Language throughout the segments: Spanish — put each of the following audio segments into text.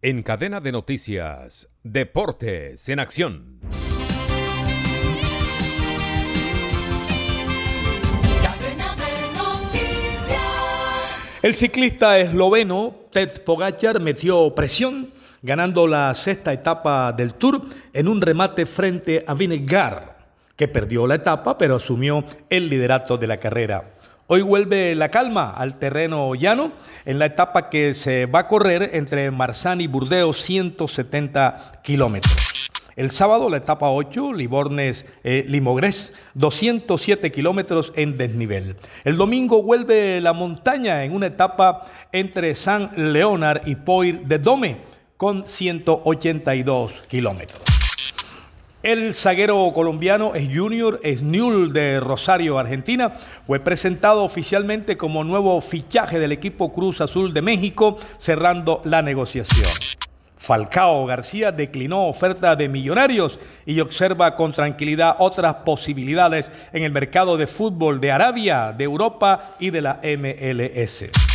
En cadena de noticias, Deportes en Acción. El ciclista esloveno Ted Pogacar metió presión ganando la sexta etapa del Tour en un remate frente a Vinegar, que perdió la etapa pero asumió el liderato de la carrera. Hoy vuelve la calma al terreno llano en la etapa que se va a correr entre Marsani y Burdeos, 170 kilómetros. El sábado la etapa 8, Libornes Limogres, 207 kilómetros en desnivel. El domingo vuelve la montaña en una etapa entre San Leonard y Poir de Dome con 182 kilómetros. El zaguero colombiano es Junior Snul de Rosario, Argentina. Fue presentado oficialmente como nuevo fichaje del equipo Cruz Azul de México, cerrando la negociación. Falcao García declinó oferta de millonarios y observa con tranquilidad otras posibilidades en el mercado de fútbol de Arabia, de Europa y de la MLS.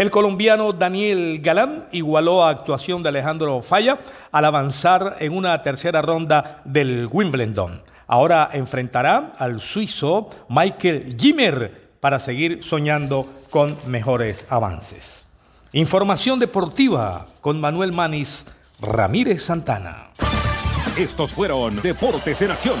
El colombiano Daniel Galán igualó a actuación de Alejandro Falla al avanzar en una tercera ronda del Wimbledon. Ahora enfrentará al suizo Michael Jimmer para seguir soñando con mejores avances. Información deportiva con Manuel Manis Ramírez Santana. Estos fueron Deportes en Acción.